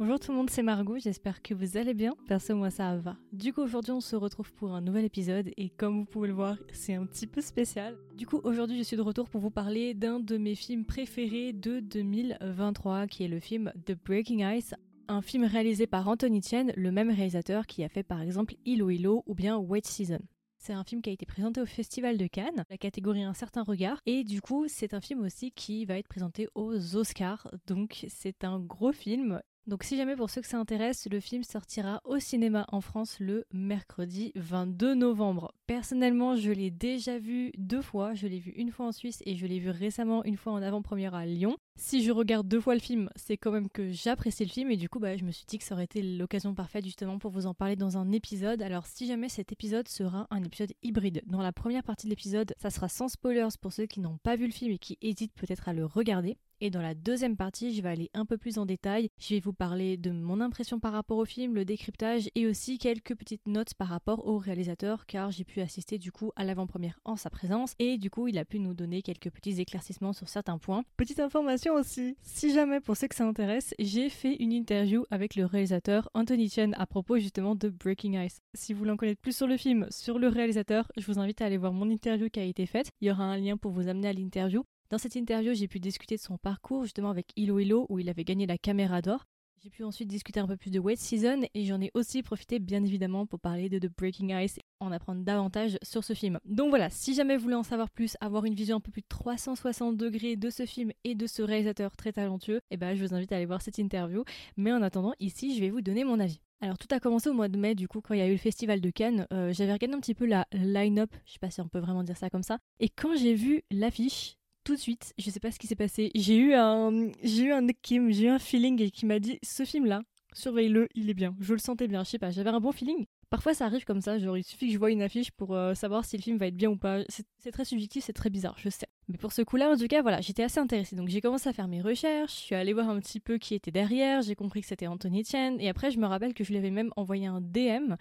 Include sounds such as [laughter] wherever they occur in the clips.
Bonjour tout le monde, c'est Margot, j'espère que vous allez bien. Perso, moi ça va. Du coup, aujourd'hui on se retrouve pour un nouvel épisode et comme vous pouvez le voir, c'est un petit peu spécial. Du coup, aujourd'hui je suis de retour pour vous parler d'un de mes films préférés de 2023 qui est le film The Breaking Ice. Un film réalisé par Anthony Tien, le même réalisateur qui a fait par exemple Ilo Ilo ou bien Wait Season. C'est un film qui a été présenté au Festival de Cannes, la catégorie Un certain regard. Et du coup, c'est un film aussi qui va être présenté aux Oscars. Donc, c'est un gros film. Donc si jamais pour ceux que ça intéresse, le film sortira au cinéma en France le mercredi 22 novembre. Personnellement, je l'ai déjà vu deux fois. Je l'ai vu une fois en Suisse et je l'ai vu récemment une fois en avant-première à Lyon. Si je regarde deux fois le film, c'est quand même que j'apprécie le film et du coup, bah, je me suis dit que ça aurait été l'occasion parfaite justement pour vous en parler dans un épisode. Alors si jamais cet épisode sera un épisode hybride, dans la première partie de l'épisode, ça sera sans spoilers pour ceux qui n'ont pas vu le film et qui hésitent peut-être à le regarder. Et dans la deuxième partie, je vais aller un peu plus en détail. Je vais vous parler de mon impression par rapport au film, le décryptage et aussi quelques petites notes par rapport au réalisateur car j'ai pu assister du coup à l'avant-première en sa présence et du coup il a pu nous donner quelques petits éclaircissements sur certains points. Petite information aussi, si jamais pour ceux que ça intéresse, j'ai fait une interview avec le réalisateur Anthony Chen à propos justement de Breaking Ice. Si vous voulez en connaître plus sur le film, sur le réalisateur, je vous invite à aller voir mon interview qui a été faite. Il y aura un lien pour vous amener à l'interview. Dans cette interview, j'ai pu discuter de son parcours justement avec Ilo Ilo où il avait gagné la caméra d'or. J'ai pu ensuite discuter un peu plus de Wait Season et j'en ai aussi profité bien évidemment pour parler de The Breaking Ice et en apprendre davantage sur ce film. Donc voilà, si jamais vous voulez en savoir plus, avoir une vision un peu plus de 360 degrés de ce film et de ce réalisateur très talentueux, eh ben je vous invite à aller voir cette interview. Mais en attendant, ici, je vais vous donner mon avis. Alors tout a commencé au mois de mai du coup quand il y a eu le festival de Cannes. Euh, j'avais regardé un petit peu la line-up, je sais pas si on peut vraiment dire ça comme ça. Et quand j'ai vu l'affiche, tout de suite, je sais pas ce qui s'est passé. J'ai eu un, j'ai eu un j'ai eu un feeling qui m'a dit ce film-là, surveille-le, il est bien. Je le sentais bien, je sais pas, j'avais un bon feeling. Parfois ça arrive comme ça, genre il suffit que je vois une affiche pour euh, savoir si le film va être bien ou pas. C'est très subjectif, c'est très bizarre, je sais. Mais pour ce coup-là, en tout cas, voilà, j'étais assez intéressée. Donc j'ai commencé à faire mes recherches, je suis allée voir un petit peu qui était derrière, j'ai compris que c'était Anthony Chen. Et après, je me rappelle que je lui avais même envoyé un DM,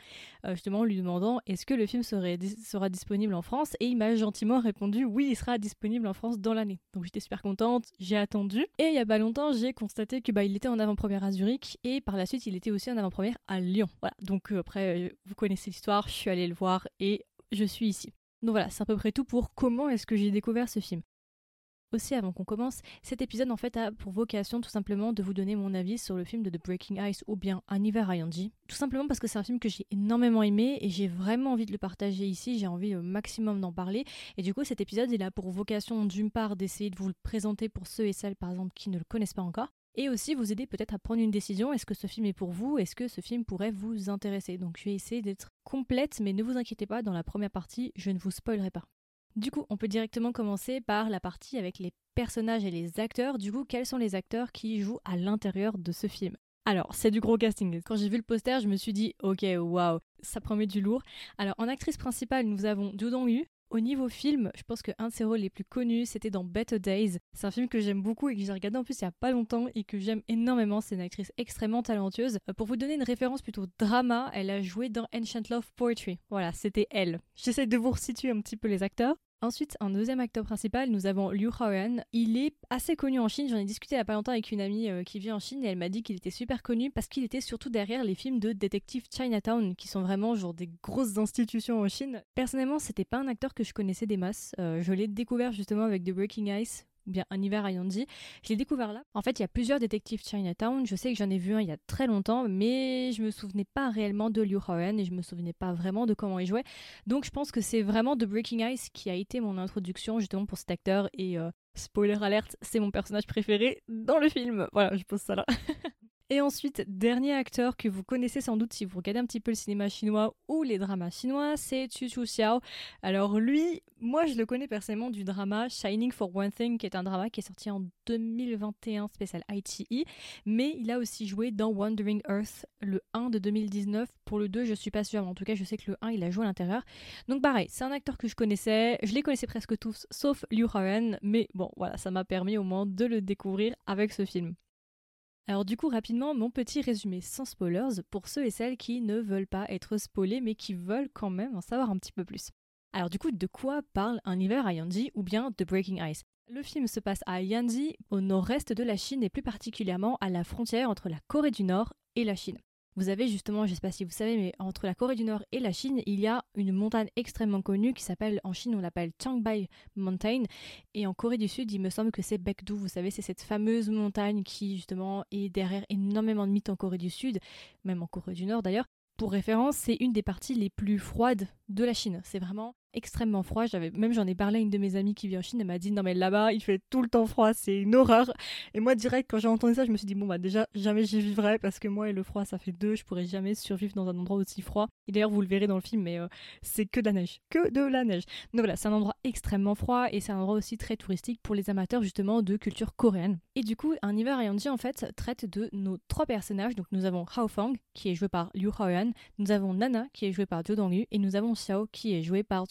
euh, justement, lui demandant est-ce que le film sera disponible en France? Et il m'a gentiment répondu oui, il sera disponible en France dans l'année. Donc j'étais super contente, j'ai attendu. Et il y a pas longtemps, j'ai constaté que bah, il était en avant-première à Zurich et par la suite, il était aussi en avant-première à Lyon. Voilà, donc euh, après, vous connaissez l'histoire, je suis allée le voir et je suis ici. Donc voilà, c'est à peu près tout pour comment est-ce que j'ai découvert ce film. Aussi, avant qu'on commence, cet épisode en fait a pour vocation tout simplement de vous donner mon avis sur le film de The Breaking Ice ou bien Aniver Ayanji. Tout simplement parce que c'est un film que j'ai énormément aimé et j'ai vraiment envie de le partager ici, j'ai envie au maximum d'en parler. Et du coup, cet épisode, il a pour vocation d'une part d'essayer de vous le présenter pour ceux et celles par exemple qui ne le connaissent pas encore, et aussi vous aider peut-être à prendre une décision. Est-ce que ce film est pour vous? Est-ce que ce film pourrait vous intéresser? Donc je vais essayer d'être complète, mais ne vous inquiétez pas, dans la première partie, je ne vous spoilerai pas. Du coup, on peut directement commencer par la partie avec les personnages et les acteurs. Du coup, quels sont les acteurs qui jouent à l'intérieur de ce film? Alors, c'est du gros casting. Quand j'ai vu le poster, je me suis dit, ok, waouh, ça promet du lourd. Alors, en actrice principale, nous avons Du Dong-yu, au niveau film, je pense qu'un de ses rôles les plus connus, c'était dans Better Days. C'est un film que j'aime beaucoup et que j'ai regardé en plus il y a pas longtemps et que j'aime énormément. C'est une actrice extrêmement talentueuse. Euh, pour vous donner une référence plutôt drama, elle a joué dans Ancient Love Poetry. Voilà, c'était elle. J'essaie de vous resituer un petit peu les acteurs. Ensuite, un deuxième acteur principal, nous avons Liu Haoyan. Il est assez connu en Chine. J'en ai discuté il n'y a pas longtemps avec une amie euh, qui vit en Chine et elle m'a dit qu'il était super connu parce qu'il était surtout derrière les films de détective Chinatown qui sont vraiment genre des grosses institutions en Chine. Personnellement, c'était pas un acteur que je connaissais des masses. Euh, je l'ai découvert justement avec The Breaking Ice ou bien Un hiver à Yanji. Je l'ai découvert là. En fait, il y a plusieurs détectives Chinatown. Je sais que j'en ai vu un il y a très longtemps, mais je me souvenais pas réellement de Liu Haoyan et je me souvenais pas vraiment de comment il jouait. Donc je pense que c'est vraiment The Breaking Ice qui a été mon introduction justement pour cet acteur et euh, spoiler alert, c'est mon personnage préféré dans le film. Voilà, je pose ça là. [laughs] Et ensuite, dernier acteur que vous connaissez sans doute si vous regardez un petit peu le cinéma chinois ou les dramas chinois, c'est Chu Chu Xiao. Alors lui, moi je le connais personnellement du drama Shining for One Thing, qui est un drama qui est sorti en 2021 spécial ITE, mais il a aussi joué dans Wandering Earth, le 1 de 2019. Pour le 2, je suis pas sûre, mais en tout cas je sais que le 1 il a joué à l'intérieur. Donc pareil, c'est un acteur que je connaissais, je les connaissais presque tous, sauf Liu Haoyan, mais bon voilà, ça m'a permis au moins de le découvrir avec ce film. Alors du coup rapidement mon petit résumé sans spoilers pour ceux et celles qui ne veulent pas être spoilés mais qui veulent quand même en savoir un petit peu plus. Alors du coup, de quoi parle Un hiver à Yanji ou bien The Breaking Ice? Le film se passe à Yanji, au nord-est de la Chine et plus particulièrement à la frontière entre la Corée du Nord et la Chine. Vous avez justement, je ne sais pas si vous savez, mais entre la Corée du Nord et la Chine, il y a une montagne extrêmement connue qui s'appelle, en Chine, on l'appelle Changbai Mountain. Et en Corée du Sud, il me semble que c'est Baekdu. Vous savez, c'est cette fameuse montagne qui, justement, est derrière énormément de mythes en Corée du Sud, même en Corée du Nord d'ailleurs. Pour référence, c'est une des parties les plus froides de la Chine. C'est vraiment extrêmement froid. J'avais même j'en ai parlé à une de mes amies qui vit en Chine. Elle m'a dit non mais là-bas il fait tout le temps froid, c'est une horreur. Et moi direct quand j'ai entendu ça, je me suis dit bon bah déjà jamais j'y vivrai parce que moi et le froid ça fait deux. Je pourrais jamais survivre dans un endroit aussi froid. Et d'ailleurs vous le verrez dans le film, mais euh, c'est que de la neige, que de la neige. Donc voilà, c'est un endroit extrêmement froid et c'est un endroit aussi très touristique pour les amateurs justement de culture coréenne. Et du coup, un hiver ayant dit en fait traite de nos trois personnages. Donc nous avons Hao Fang qui est joué par Liu Haoyan, nous avons Nana qui est jouée par Jo Dong-yu et nous avons Xiao qui est joué par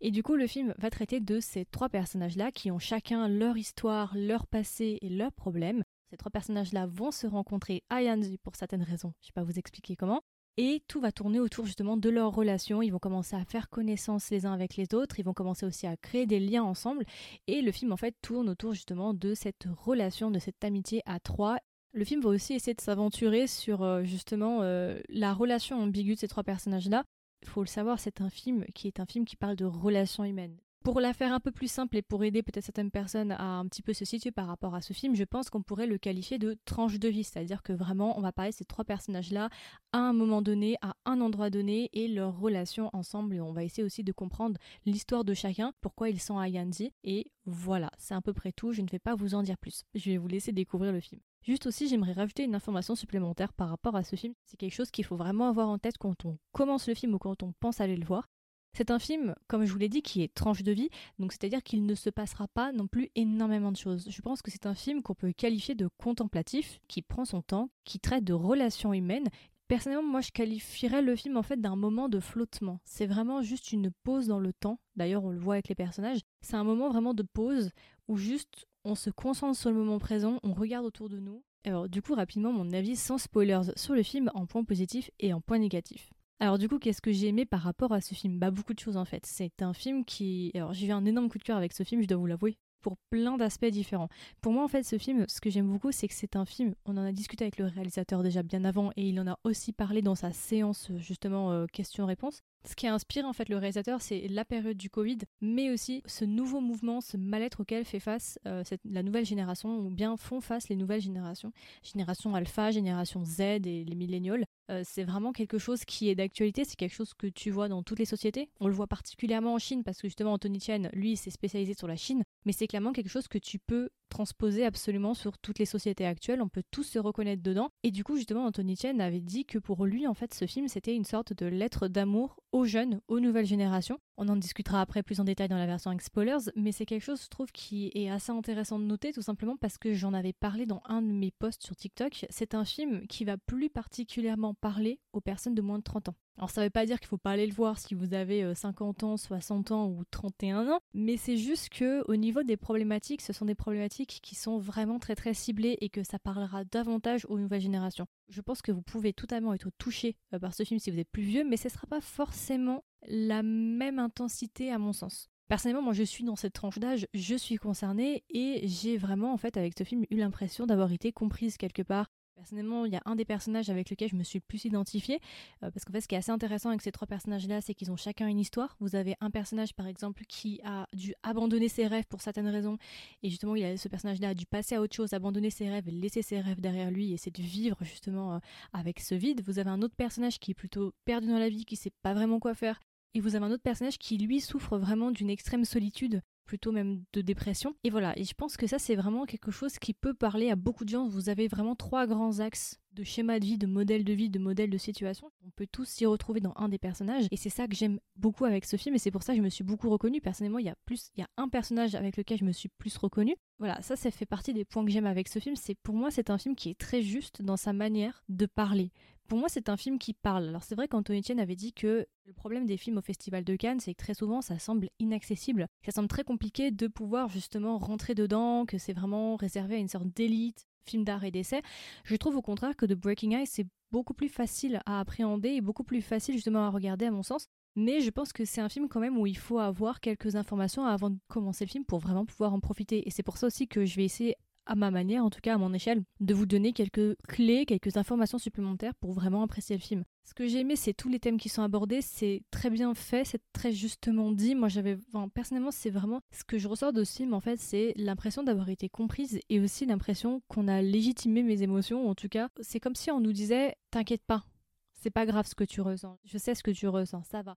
Et du coup, le film va traiter de ces trois personnages-là qui ont chacun leur histoire, leur passé et leurs problèmes. Ces trois personnages-là vont se rencontrer à Yanji pour certaines raisons. Je ne vais pas vous expliquer comment. Et tout va tourner autour justement de leur relation. Ils vont commencer à faire connaissance les uns avec les autres. Ils vont commencer aussi à créer des liens ensemble. Et le film en fait tourne autour justement de cette relation, de cette amitié à trois. Le film va aussi essayer de s'aventurer sur euh, justement euh, la relation ambiguë de ces trois personnages-là faut le savoir, c'est un film qui est un film qui parle de relations humaines. Pour la faire un peu plus simple et pour aider peut-être certaines personnes à un petit peu se situer par rapport à ce film, je pense qu'on pourrait le qualifier de tranche de vie, c'est-à-dire que vraiment on va parler de ces trois personnages-là à un moment donné, à un endroit donné et leurs relations ensemble et on va essayer aussi de comprendre l'histoire de chacun, pourquoi ils sont à Yanji et voilà, c'est à peu près tout, je ne vais pas vous en dire plus. Je vais vous laisser découvrir le film. Juste aussi, j'aimerais rajouter une information supplémentaire par rapport à ce film. C'est quelque chose qu'il faut vraiment avoir en tête quand on commence le film ou quand on pense aller le voir. C'est un film, comme je vous l'ai dit, qui est tranche de vie, donc c'est-à-dire qu'il ne se passera pas non plus énormément de choses. Je pense que c'est un film qu'on peut qualifier de contemplatif, qui prend son temps, qui traite de relations humaines. Personnellement, moi je qualifierais le film en fait d'un moment de flottement. C'est vraiment juste une pause dans le temps. D'ailleurs, on le voit avec les personnages. C'est un moment vraiment de pause où juste on se concentre sur le moment présent, on regarde autour de nous. Alors du coup rapidement mon avis sans spoilers sur le film en point positif et en point négatif. Alors du coup, qu'est-ce que j'ai aimé par rapport à ce film? Bah beaucoup de choses en fait. C'est un film qui... Alors j'ai eu un énorme coup de cœur avec ce film, je dois vous l'avouer, pour plein d'aspects différents. Pour moi en fait ce film, ce que j'aime beaucoup, c'est que c'est un film, on en a discuté avec le réalisateur déjà bien avant et il en a aussi parlé dans sa séance justement euh, questions-réponses. Ce qui a inspiré en fait le réalisateur, c'est la période du Covid, mais aussi ce nouveau mouvement, ce mal-être auquel fait face euh, la nouvelle génération, ou bien font face les nouvelles générations, génération alpha, génération Z et les millénials. Euh, c'est vraiment quelque chose qui est d'actualité, c'est quelque chose que tu vois dans toutes les sociétés. On le voit particulièrement en Chine parce que justement Anthony Chen, lui, s'est spécialisé sur la Chine, mais c'est clairement quelque chose que tu peux transposer absolument sur toutes les sociétés actuelles, on peut tous se reconnaître dedans. Et du coup, justement, Anthony Chen avait dit que pour lui, en fait, ce film, c'était une sorte de lettre d'amour aux jeunes, aux nouvelles générations. On en discutera après plus en détail dans la version avec spoilers, mais c'est quelque chose, je trouve, qui est assez intéressant de noter, tout simplement parce que j'en avais parlé dans un de mes posts sur TikTok. C'est un film qui va plus particulièrement parler aux personnes de moins de 30 ans. Alors ça ne veut pas dire qu'il faut pas aller le voir si vous avez 50 euh, ans, 60 ans ou 31 ans, mais c'est juste que au niveau des problématiques, ce sont des problématiques qui sont vraiment très très ciblées et que ça parlera davantage aux nouvelles générations. Je pense que vous pouvez totalement être touché euh, par ce film si vous êtes plus vieux, mais ce ne sera pas forcément la même intensité à mon sens. Personnellement, moi je suis dans cette tranche d'âge, je suis concernée et j'ai vraiment en fait avec ce film eu l'impression d'avoir été comprise quelque part Personnellement, il y a un des personnages avec lequel je me suis le plus identifiée, euh, parce qu'en fait, ce qui est assez intéressant avec ces trois personnages-là, c'est qu'ils ont chacun une histoire. Vous avez un personnage, par exemple, qui a dû abandonner ses rêves pour certaines raisons, et justement, il a, ce personnage-là a dû passer à autre chose, abandonner ses rêves, laisser ses rêves derrière lui, et essayer de vivre justement euh, avec ce vide. Vous avez un autre personnage qui est plutôt perdu dans la vie, qui sait pas vraiment quoi faire, et vous avez un autre personnage qui, lui, souffre vraiment d'une extrême solitude plutôt même de dépression. Et voilà, et je pense que ça c'est vraiment quelque chose qui peut parler à beaucoup de gens. Vous avez vraiment trois grands axes de schéma de vie, de modèle de vie, de modèle de situation. On peut tous s'y retrouver dans un des personnages et c'est ça que j'aime beaucoup avec ce film et c'est pour ça que je me suis beaucoup reconnue. Personnellement, il y a plus il y a un personnage avec lequel je me suis plus reconnue. Voilà, ça ça fait partie des points que j'aime avec ce film, c'est pour moi c'est un film qui est très juste dans sa manière de parler pour moi, c'est un film qui parle. Alors, c'est vrai qu'Anthony Etienne avait dit que le problème des films au Festival de Cannes, c'est que très souvent, ça semble inaccessible. Ça semble très compliqué de pouvoir justement rentrer dedans, que c'est vraiment réservé à une sorte d'élite, film d'art et d'essai. Je trouve au contraire que The Breaking Ice, c'est beaucoup plus facile à appréhender et beaucoup plus facile justement à regarder à mon sens Mais je pense que c'est un film quand même où il faut avoir quelques informations avant de commencer le film pour vraiment pouvoir en profiter. Et c'est pour ça aussi que je vais essayer à ma manière, en tout cas à mon échelle, de vous donner quelques clés, quelques informations supplémentaires pour vraiment apprécier le film. Ce que j'ai aimé, c'est tous les thèmes qui sont abordés, c'est très bien fait, c'est très justement dit. Moi, j'avais, personnellement, c'est vraiment ce que je ressors de ce film, en fait, c'est l'impression d'avoir été comprise et aussi l'impression qu'on a légitimé mes émotions. En tout cas, c'est comme si on nous disait, t'inquiète pas, c'est pas grave ce que tu ressens. Je sais ce que tu ressens, ça va.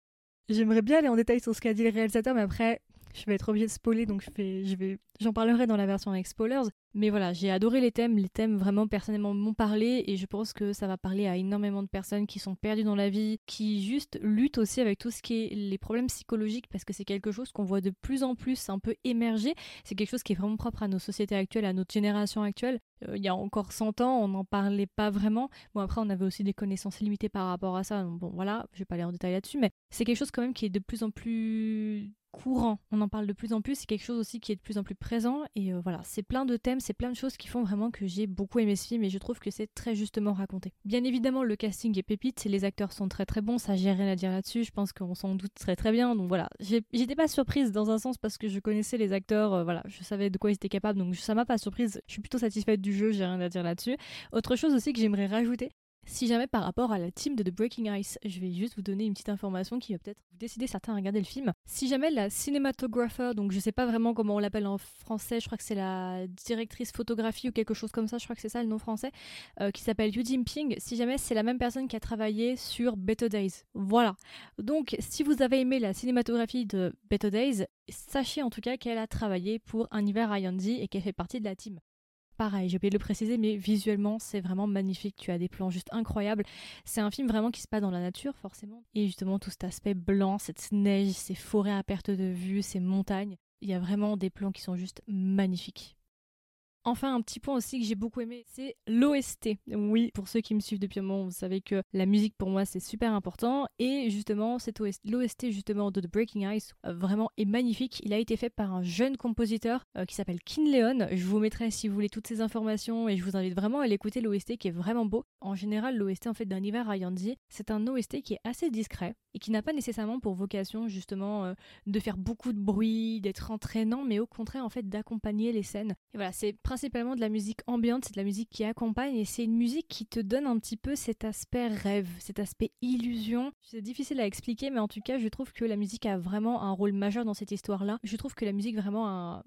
J'aimerais bien aller en détail sur ce qu'a dit le réalisateur, mais après, je vais être obligée de spoiler, donc je, fais, je vais, j'en parlerai dans la version avec spoilers. Mais voilà, j'ai adoré les thèmes. Les thèmes vraiment personnellement m'ont parlé et je pense que ça va parler à énormément de personnes qui sont perdues dans la vie, qui juste luttent aussi avec tout ce qui est les problèmes psychologiques parce que c'est quelque chose qu'on voit de plus en plus un peu émerger. C'est quelque chose qui est vraiment propre à nos sociétés actuelles, à notre génération actuelle. Euh, il y a encore 100 ans, on n'en parlait pas vraiment. Bon, après, on avait aussi des connaissances limitées par rapport à ça. Bon, voilà, je vais pas aller en détail là-dessus, mais c'est quelque chose quand même qui est de plus en plus courant. On en parle de plus en plus, c'est quelque chose aussi qui est de plus en plus présent. Et euh, voilà, c'est plein de thèmes, c'est plein de choses qui font vraiment que j'ai beaucoup aimé ce film et je trouve que c'est très justement raconté. Bien évidemment, le casting est pépite, les acteurs sont très très bons, ça j'ai rien à dire là-dessus, je pense qu'on s'en doute très très bien. Donc voilà, j'étais pas surprise dans un sens parce que je connaissais les acteurs, euh, voilà, je savais de quoi ils étaient capables, donc ça m'a pas surprise. Je suis plutôt satisfaite du jeu, j'ai rien à dire là-dessus. Autre chose aussi que j'aimerais rajouter, si jamais par rapport à la team de The Breaking Ice, je vais juste vous donner une petite information qui va peut-être vous décider certains à regarder le film. Si jamais la cinématographer, donc je sais pas vraiment comment on l'appelle en français, je crois que c'est la directrice photographie ou quelque chose comme ça, je crois que c'est ça le nom français, euh, qui s'appelle Yu Jinping, si jamais c'est la même personne qui a travaillé sur Better Days. Voilà. Donc si vous avez aimé la cinématographie de Better Days, sachez en tout cas qu'elle a travaillé pour Un hiver à et qu'elle fait partie de la team. Pareil, j'ai oublié de le préciser, mais visuellement, c'est vraiment magnifique. Tu as des plans juste incroyables. C'est un film vraiment qui se passe dans la nature, forcément. Et justement, tout cet aspect blanc, cette neige, ces forêts à perte de vue, ces montagnes. Il y a vraiment des plans qui sont juste magnifiques. Enfin, un petit point aussi que j'ai beaucoup aimé, c'est l'OST. Oui, pour ceux qui me suivent depuis un moment, vous savez que la musique pour moi c'est super important. Et justement, l'OST justement de The Breaking Ice euh, vraiment est magnifique. Il a été fait par un jeune compositeur euh, qui s'appelle Kin Leon. Je vous mettrai si vous voulez toutes ces informations et je vous invite vraiment à l'écouter l'OST qui est vraiment beau. En général, l'OST en fait d'un hiver à Yandy, c'est un OST qui est assez discret et qui n'a pas nécessairement pour vocation justement euh, de faire beaucoup de bruit, d'être entraînant, mais au contraire en fait d'accompagner les scènes. Et voilà, c'est principalement de la musique ambiante, c'est de la musique qui accompagne et c'est une musique qui te donne un petit peu cet aspect rêve, cet aspect illusion. C'est difficile à expliquer, mais en tout cas, je trouve que la musique a vraiment un rôle majeur dans cette histoire-là. Je trouve que la musique vraiment a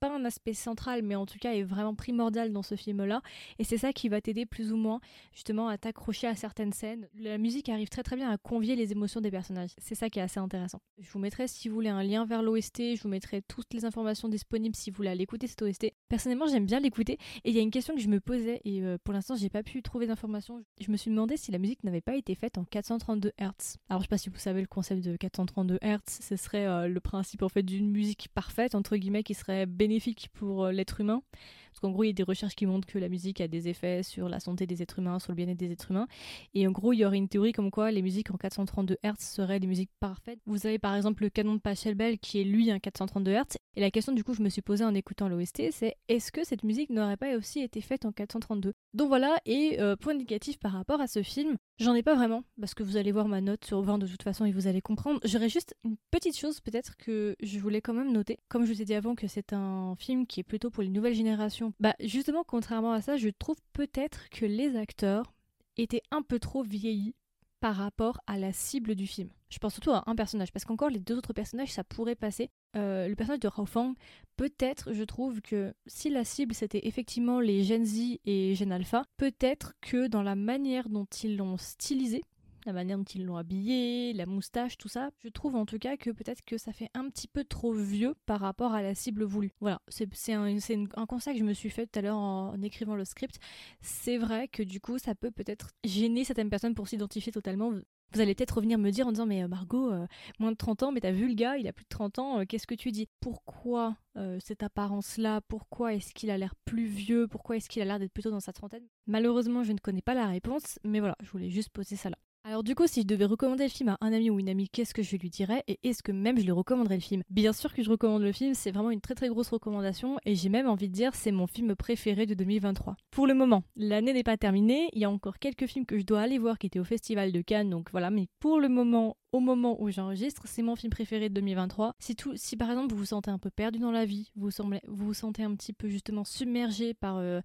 pas un aspect central, mais en tout cas est vraiment primordial dans ce film-là. Et c'est ça qui va t'aider plus ou moins justement à t'accrocher à certaines scènes. La musique arrive très très bien à convier les émotions des personnages. C'est ça qui est assez intéressant. Je vous mettrai si vous voulez un lien vers l'OST, je vous mettrai toutes les informations disponibles si vous voulez aller écouter cette OST. Personnellement, j'aime bien l'écouter. Et il y a une question que je me posais et euh, pour l'instant, j'ai pas pu trouver d'informations. Je me suis demandé si la musique n'avait pas été faite en 432 Hz. Alors je sais pas si vous savez le concept de 432 Hz, ce serait euh, le principe en fait d'une musique parfaite entre guillemets qui serait bénéfique pour euh, l'être humain. Parce qu'en gros, il y a des recherches qui montrent que la musique a des effets sur la santé des êtres humains, sur le bien-être des êtres humains. Et en gros, il y aurait une théorie comme quoi les musiques en 432 Hz seraient des musiques parfaites. Vous avez par exemple le canon de Pachelbel qui est lui un 432 Hz. Et la question du coup, je me suis posée en écoutant l'OST, c'est est-ce que cette musique n'aurait pas aussi été faite en 432 Donc voilà, et euh, point négatif par rapport à ce film, j'en ai pas vraiment, parce que vous allez voir ma note sur 20 de toute façon et vous allez comprendre. J'aurais juste une petite chose peut-être que je voulais quand même noter. Comme je vous ai dit avant que c'est un film qui est plutôt pour les nouvelles générations, bah justement contrairement à ça, je trouve peut-être que les acteurs étaient un peu trop vieillis par rapport à la cible du film. Je pense surtout à un personnage, parce qu'encore les deux autres personnages, ça pourrait passer. Euh, le personnage de Rao Fang, peut-être, je trouve que si la cible c'était effectivement les Gen Z et Gen Alpha, peut-être que dans la manière dont ils l'ont stylisé, la manière dont ils l'ont habillé, la moustache, tout ça. Je trouve en tout cas que peut-être que ça fait un petit peu trop vieux par rapport à la cible voulue. Voilà, c'est un, un, constat que je me suis fait tout à l'heure en, écrivant le script. C'est vrai que du coup, ça peut peut-être gêner certaines personnes pour s'identifier totalement. Vous allez peut-être revenir me dire en disant mais euh, Margot, euh, moins de 30 ans, mais t'as vu le gars, il a plus de 30 ans, euh, qu'est-ce que tu dis? Pourquoi cette apparence-là? Pourquoi est-ce qu'il a l'air plus vieux? Pourquoi est-ce qu'il a l'air d'être plutôt dans sa trentaine? Malheureusement, je ne connais pas la réponse, mais voilà, je voulais juste poser ça là. Alors du coup, si je devais recommander le film à un ami ou une amie, qu'est-ce que je lui dirais Et est-ce que même je lui recommanderais le film? Bien sûr que je recommande le film, c'est vraiment une très très grosse recommandation et j'ai même envie de dire c'est mon film préféré de 2023. Pour le moment, l'année n'est pas terminée, il y a encore quelques films que je dois aller voir qui étaient au Festival de Cannes, donc voilà, mais pour le moment, au moment où j'enregistre, c'est mon film préféré de 2023. Si, tout, si par exemple vous vous sentez un peu perdu dans la vie, vous vous, vous, sentez un petit peu justement submergé par... Euh,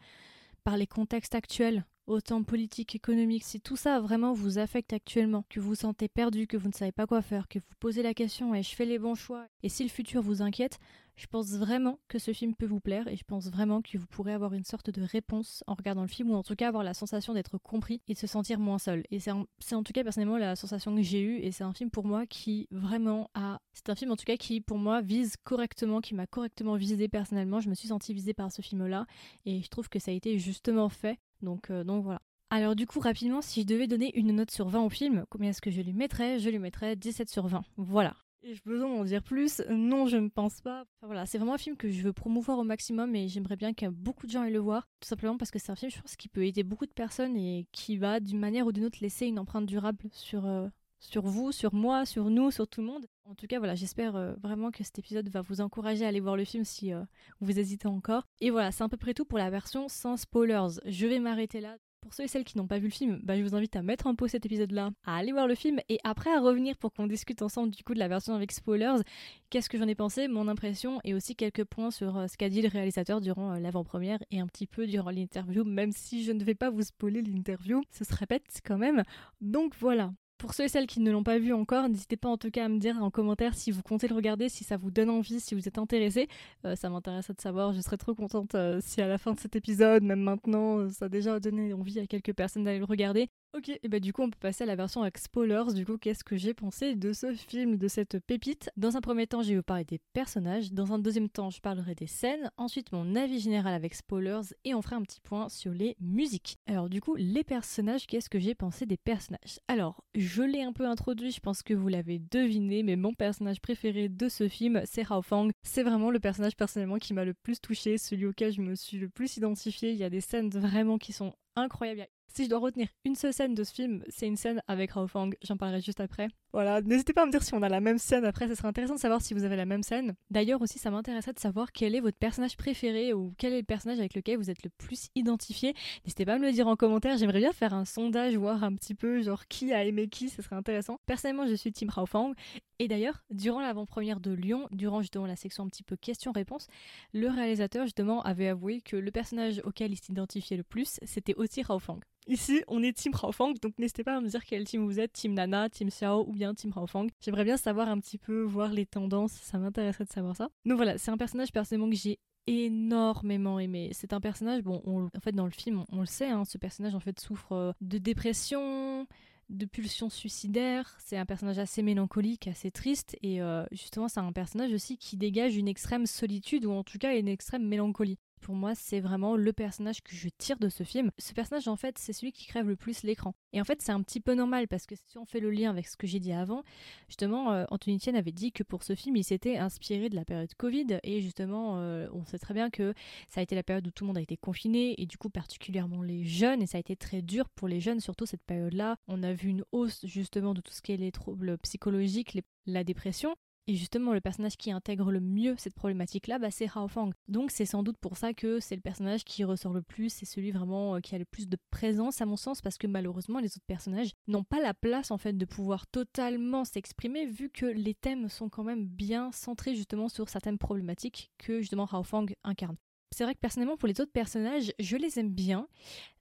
par les contextes actuels, autant politiques, économiques, si tout ça vraiment vous affecte actuellement, que vous vous sentez perdu, que vous ne savez pas quoi faire, que vous posez la question et je fais les bons choix, et si le futur vous inquiète, je pense vraiment que ce film peut vous plaire et je pense vraiment que vous pourrez avoir une sorte de réponse en regardant le film ou en tout cas avoir la sensation d'être compris et de se sentir moins seul. Et c'est en, en, tout cas personnellement la sensation que j'ai eue et c'est un film pour moi qui vraiment a... C'est un film en tout cas qui pour moi vise correctement, qui m'a correctement visé personnellement. Je me suis sentie visée par ce film-là et je trouve que ça a été justement fait. Donc, euh, donc voilà. Alors du coup, rapidement, si je devais donner une note sur 20 au film, combien est-ce que je lui mettrais? Je lui mettrais 17 sur 20. Voilà. Ai-je besoin d'en dire plus Non, je ne pense pas. voilà, c'est vraiment un film que je veux promouvoir au maximum et j'aimerais bien que beaucoup de gens aillent le voir. Tout simplement parce que c'est un film, je pense, qui peut aider beaucoup de personnes et qui va, d'une manière ou d'une autre, laisser une empreinte durable sur, euh, sur vous, sur moi, sur nous, sur tout le monde. En tout cas, voilà, j'espère euh, vraiment que cet épisode va vous encourager à aller voir le film si euh, vous hésitez encore. Et voilà, c'est à peu près tout pour la version sans spoilers. Je vais m'arrêter là. Pour ceux et celles qui n'ont pas vu le film, bah, je vous invite à mettre en pause cet épisode-là, à aller voir le film et après à revenir pour qu'on discute ensemble du coup de la version avec spoilers. Qu'est-ce que j'en ai pensé, mon impression et aussi quelques points sur euh, ce qu'a dit le réalisateur durant l'avant-première et un petit peu durant l'interview, même si je ne vais pas vous spoiler l'interview, ça se répète quand même. Donc voilà. Pour ceux et celles qui ne l'ont pas vu encore, n'hésitez pas en tout cas à me dire en commentaire si vous comptez le regarder, si ça vous donne envie, si vous êtes intéressé. Euh, ça m'intéresse de savoir. Je serais trop contente euh, si à la fin de cet épisode, même maintenant, euh, ça a déjà donné envie à quelques personnes d'aller le regarder. Ok, et bah du coup on peut passer à la version avec spoilers, du coup qu'est-ce que j'ai pensé de ce film, de cette pépite? Dans un premier temps je vais vous parler des personnages, dans un deuxième temps je parlerai des scènes, ensuite mon avis général avec spoilers et on fera un petit point sur les musiques. Alors du coup les personnages, qu'est-ce que j'ai pensé des personnages? Alors je l'ai un peu introduit, je pense que vous l'avez deviné, mais mon personnage préféré de ce film c'est Hao Fang. C'est vraiment le personnage personnellement qui m'a le plus touché, celui auquel je me suis le plus identifié. Il y a des scènes vraiment qui sont incroyables. Si je dois retenir une seule scène de ce film, c'est une scène avec Rao Fang. J'en parlerai juste après. Voilà, n'hésitez pas à me dire si on a la même scène après, ce serait intéressant de savoir si vous avez la même scène. D'ailleurs aussi, ça m'intéresserait de savoir quel est votre personnage préféré ou quel est le personnage avec lequel vous êtes le plus identifié. N'hésitez pas à me le dire en commentaire, j'aimerais bien faire un sondage, voir un petit peu genre qui a aimé qui, ce serait intéressant. Personnellement, je suis Team Rao Fang. Et d'ailleurs, durant l'avant-première de Lyon, durant justement la section un petit peu questions-réponses, le réalisateur justement avait avoué que le personnage auquel il s'identifiait le plus, c'était aussi Rao Fang. Ici, on est Team Raofang, donc n'hésitez pas à me dire quel team vous êtes, Team Nana, Team Xiao ou bien Team Raofang. J'aimerais bien savoir un petit peu, voir les tendances, ça m'intéresserait de savoir ça. Donc voilà, c'est un personnage personnellement que j'ai énormément aimé. C'est un personnage, bon, en fait dans le film, on, le sait, hein, ce personnage en fait souffre euh, de dépression, de pulsions suicidaires. C'est un personnage assez mélancolique, assez triste, et euh, justement c'est un personnage aussi qui dégage une extrême solitude ou en tout cas une extrême mélancolie pour moi, c'est vraiment le personnage que je tire de ce film. Ce personnage, en fait, c'est celui qui crève le plus l'écran. Et en fait, c'est un petit peu normal parce que si on fait le lien avec ce que j'ai dit avant, justement, euh, Anthony Tien avait dit que pour ce film, il s'était inspiré de la période Covid. Et justement, euh, on sait très bien que ça a été la période où tout le monde a été confiné et du coup, particulièrement les jeunes. Et ça a été très dur pour les jeunes, surtout cette période-là. On a vu une hausse justement de tout ce qui est les troubles psychologiques, la dépression. Et justement, le personnage qui intègre le mieux cette problématique-là, bah, c'est Hao Fang. Donc c'est sans doute pour ça que c'est le personnage qui ressort le plus, c'est celui vraiment euh, qui a le plus de présence à mon sens, parce que malheureusement les autres personnages n'ont pas la place en fait de pouvoir totalement s'exprimer, vu que les thèmes sont quand même bien centrés justement sur certaines problématiques que justement Hao Fang incarne. C'est vrai que personnellement, pour les autres personnages, je les aime bien,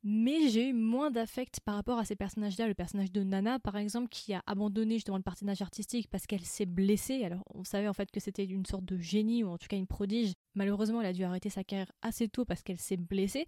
mais j'ai eu moins d'affect par rapport à ces personnages-là. Le personnage de Nana, par exemple, qui a abandonné justement le partenariat artistique parce qu'elle s'est blessée. Alors, on savait en fait que c'était une sorte de génie, ou en tout cas une prodige. Malheureusement, elle a dû arrêter sa carrière assez tôt parce qu'elle s'est blessée.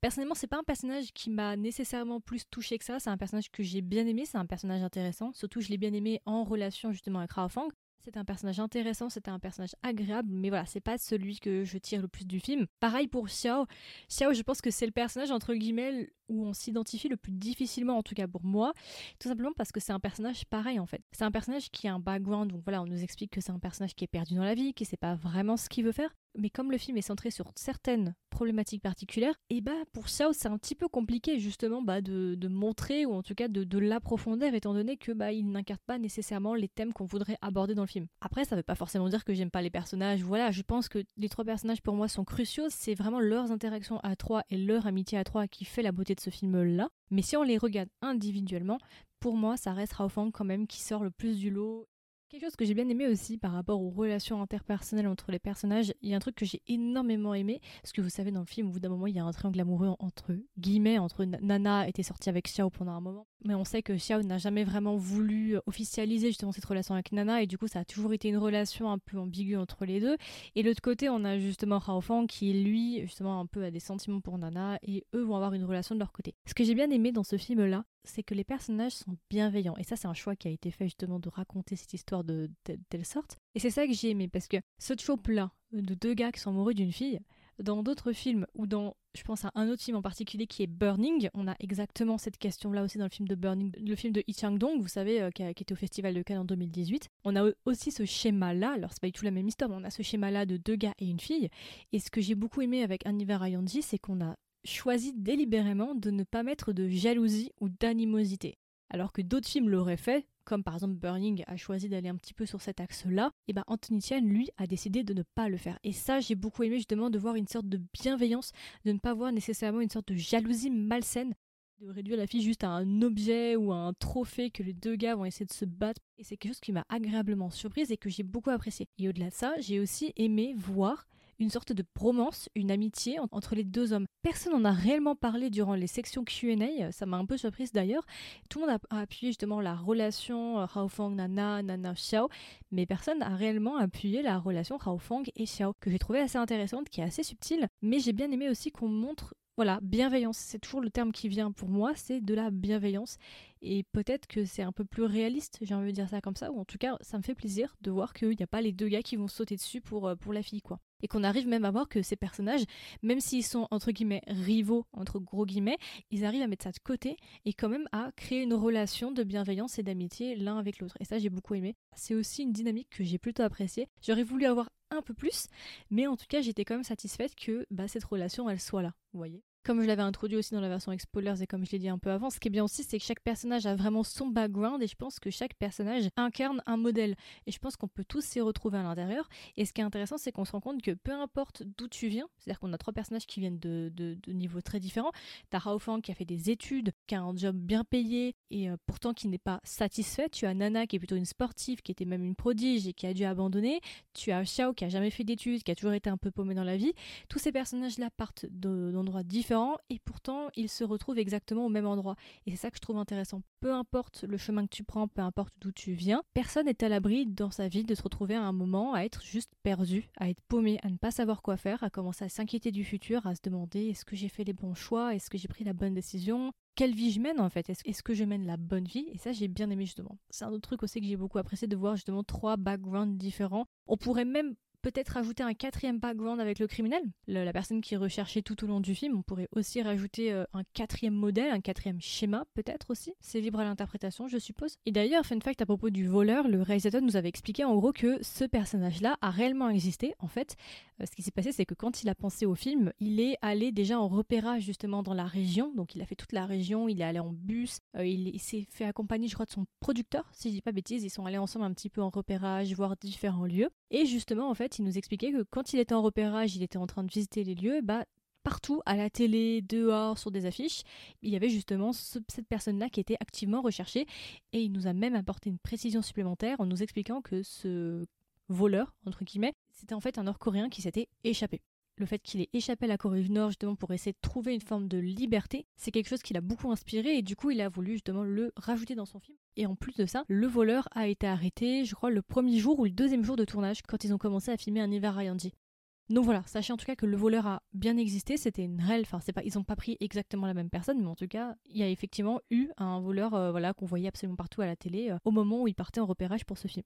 Personnellement, c'est pas un personnage qui m'a nécessairement plus touché que ça. C'est un personnage que j'ai bien aimé, c'est un personnage intéressant. Surtout, je l'ai bien aimé en relation justement avec Rao Fang. C'était un personnage intéressant, c'était un personnage agréable, mais voilà, c'est pas celui que je tire le plus du film. Pareil pour Xiao. Xiao, je pense que c'est le personnage, entre guillemets, où on s'identifie le plus difficilement, en tout cas pour moi, tout simplement parce que c'est un personnage pareil en fait. C'est un personnage qui a un background, donc voilà, on nous explique que c'est un personnage qui est perdu dans la vie, qui sait pas vraiment ce qu'il veut faire. Mais comme le film est centré sur certaines problématiques particulières, et bah pour Xiao c'est un petit peu compliqué justement bah, de, montrer ou en tout cas de, l'approfondir étant donné que bah il n'incarne pas nécessairement les thèmes qu'on voudrait aborder dans le film. Après ça veut pas forcément dire que j'aime pas les personnages, voilà, je pense que les trois personnages pour moi sont cruciaux, c'est vraiment leurs interactions à trois et leur amitié à trois qui fait la beauté de ce film là. Mais si on les regarde individuellement, pour moi, ça reste Fang quand même qui sort le plus du lot Quelque chose que j'ai bien aimé aussi par rapport aux relations interpersonnelles entre les personnages, il y a un truc que j'ai énormément aimé, parce que vous savez dans le film, au bout d'un moment, il y a un triangle amoureux entre guillemets, entre Nana était sortie avec Xiao pendant un moment, mais on sait que Xiao n'a jamais vraiment voulu officialiser justement cette relation avec Nana, et du coup ça a toujours été une relation un peu ambiguë entre les deux. Et de l'autre côté, on a justement Fang qui lui, justement un peu a des sentiments pour Nana, et eux vont avoir une relation de leur côté. Ce que j'ai bien aimé dans ce film-là, c'est que les personnages sont bienveillants. Et ça, c'est un choix qui a été fait justement de raconter cette histoire de, telle sorte. Et c'est ça que j'ai aimé, parce que ce trope-là, de deux gars qui sont amoureux d'une fille, dans d'autres films, ou dans, je pense à un autre film en particulier qui est Burning, on a exactement cette question-là aussi dans le film de Burning, le film de Lee Chang-dong, vous savez, euh, qui, était au Festival de Cannes en 2018. On a aussi ce schéma-là, alors c'est pas du tout la même histoire, mais on a ce schéma-là de deux gars et une fille. Et ce que j'ai beaucoup aimé avec Aniver Ayandi, c'est qu'on a choisi délibérément de ne pas mettre de jalousie ou d'animosité. Alors que d'autres films l'auraient fait, comme par exemple Burning a choisi d'aller un petit peu sur cet axe-là, et ben Anthony Tien, lui, a décidé de ne pas le faire. Et ça, j'ai beaucoup aimé justement de voir une sorte de bienveillance, de ne pas voir nécessairement une sorte de jalousie malsaine, de réduire la fille juste à un objet ou à un trophée que les deux gars vont essayer de se battre. Et c'est quelque chose qui m'a agréablement surprise et que j'ai beaucoup apprécié. Et au-delà de ça, j'ai aussi aimé voir une sorte de bromance, une amitié entre les deux hommes. Personne n'en a réellement parlé durant les sections Q&A, ça m'a un peu surprise d'ailleurs. Tout le monde a appuyé justement la relation euh, Fang Nana, Nana Xiao, mais personne n'a réellement appuyé la relation Fang et Xiao, que j'ai trouvé assez intéressante, qui est assez subtile, mais j'ai bien aimé aussi qu'on montre voilà, bienveillance, c'est toujours le terme qui vient pour moi, c'est de la bienveillance. Et peut-être que c'est un peu plus réaliste, j'ai envie de dire ça comme ça, ou en tout cas, ça me fait plaisir de voir qu'il n'y a pas les deux gars qui vont sauter dessus pour, euh, pour la fille, quoi. Et qu'on arrive même à voir que ces personnages, même s'ils sont entre guillemets rivaux, entre gros guillemets, ils arrivent à mettre ça de côté et quand même à créer une relation de bienveillance et d'amitié l'un avec l'autre. Et ça, j'ai beaucoup aimé. C'est aussi une dynamique que j'ai plutôt appréciée. J'aurais voulu avoir un peu plus, mais en tout cas, j'étais quand même satisfaite que bah, cette relation, elle soit là, vous voyez. Comme je l'avais introduit aussi dans la version Explorers et comme je l'ai dit un peu avant, ce qui est bien aussi, c'est que chaque personnage a vraiment son background et je pense que chaque personnage incarne un modèle. Et je pense qu'on peut tous s'y retrouver à l'intérieur. Et ce qui est intéressant, c'est qu'on se rend compte que peu importe d'où tu viens, c'est-à-dire qu'on a trois personnages qui viennent de, niveaux très différents. T'as Fang qui a fait des études, qui a un job bien payé et euh, pourtant qui n'est pas satisfait. Tu as Nana qui est plutôt une sportive, qui était même une prodige et qui a dû abandonner. Tu as Xiao qui a jamais fait d'études, qui a toujours été un peu paumé dans la vie. Tous ces personnages-là partent d'endroits différents et pourtant ils se retrouvent exactement au même endroit. Et c'est ça que je trouve intéressant. Peu importe le chemin que tu prends, peu importe d'où tu viens, personne n'est à l'abri dans sa vie de se retrouver à un moment à être juste perdu, à être paumé, à ne pas savoir quoi faire, à commencer à s'inquiéter du futur, à se demander est-ce que j'ai fait les bons choix, est-ce que j'ai pris la bonne décision, quelle vie je mène en fait? Est-ce que je mène la bonne vie? Et ça, j'ai bien aimé justement. C'est un autre truc aussi que j'ai beaucoup apprécié de voir justement trois backgrounds différents. On pourrait même peut-être rajouter un quatrième background avec le criminel, la personne qui est recherchée tout au long du film. On pourrait aussi rajouter euh, un quatrième modèle, un quatrième schéma peut-être aussi. C'est libre à l'interprétation, je suppose. Et d'ailleurs, fun fact à propos du voleur, le réalisateur nous avait expliqué en gros que ce personnage-là a réellement existé. En fait, ce qui s'est passé, c'est que quand il a pensé au film, il est allé déjà en repérage justement dans la région. Donc il a fait toute la région, il est allé en bus, euh, il, il s'est fait accompagner, je crois, de son producteur, si je dis pas bêtise. Ils sont allés ensemble un petit peu en repérage, voir différents lieux. Et justement, en fait, il nous expliquait que quand il était en repérage, il était en train de visiter les lieux, bah partout, à la télé, dehors, sur des affiches, il y avait justement cette personne-là qui était activement recherchée et il nous a même apporté une précision supplémentaire en nous expliquant que ce voleur, entre guillemets, c'était en fait un Nord-Coréen qui s'était échappé. Le fait qu'il ait échappé à la Corée du Nord justement pour essayer de trouver une forme de liberté, c'est quelque chose qui l'a beaucoup inspiré et du coup il a voulu justement le rajouter dans son film. Et en plus de ça, le voleur a été arrêté, je crois, le premier jour ou le deuxième jour de tournage quand ils ont commencé à filmer un hiver Ryandi. Donc voilà, sachez en tout cas que le voleur a bien existé, c'était une réelle, enfin pas, ils ont pas pris exactement la même personne, mais en tout cas, il y a effectivement eu un voleur, euh, voilà, qu'on voyait absolument partout à la télé euh, au moment où il partait en repérage pour ce film.